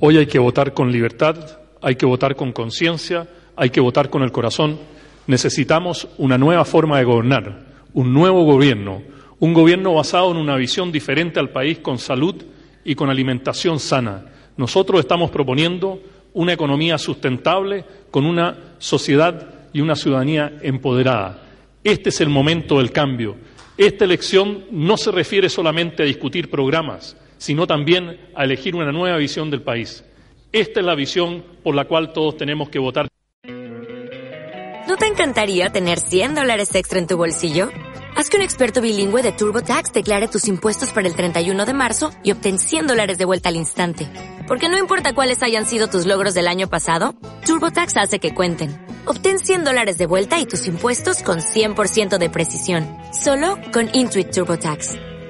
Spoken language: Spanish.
Hoy hay que votar con libertad, hay que votar con conciencia, hay que votar con el corazón. Necesitamos una nueva forma de gobernar, un nuevo gobierno, un gobierno basado en una visión diferente al país con salud y con alimentación sana. Nosotros estamos proponiendo una economía sustentable con una sociedad y una ciudadanía empoderada. Este es el momento del cambio. Esta elección no se refiere solamente a discutir programas, sino también a elegir una nueva visión del país. Esta es la visión por la cual todos tenemos que votar. ¿No te encantaría tener 100 dólares extra en tu bolsillo? Haz que un experto bilingüe de TurboTax declare tus impuestos para el 31 de marzo y obtén 100 dólares de vuelta al instante. Porque no importa cuáles hayan sido tus logros del año pasado, TurboTax hace que cuenten. Obtén 100 dólares de vuelta y tus impuestos con 100% de precisión. Solo con Intuit TurboTax.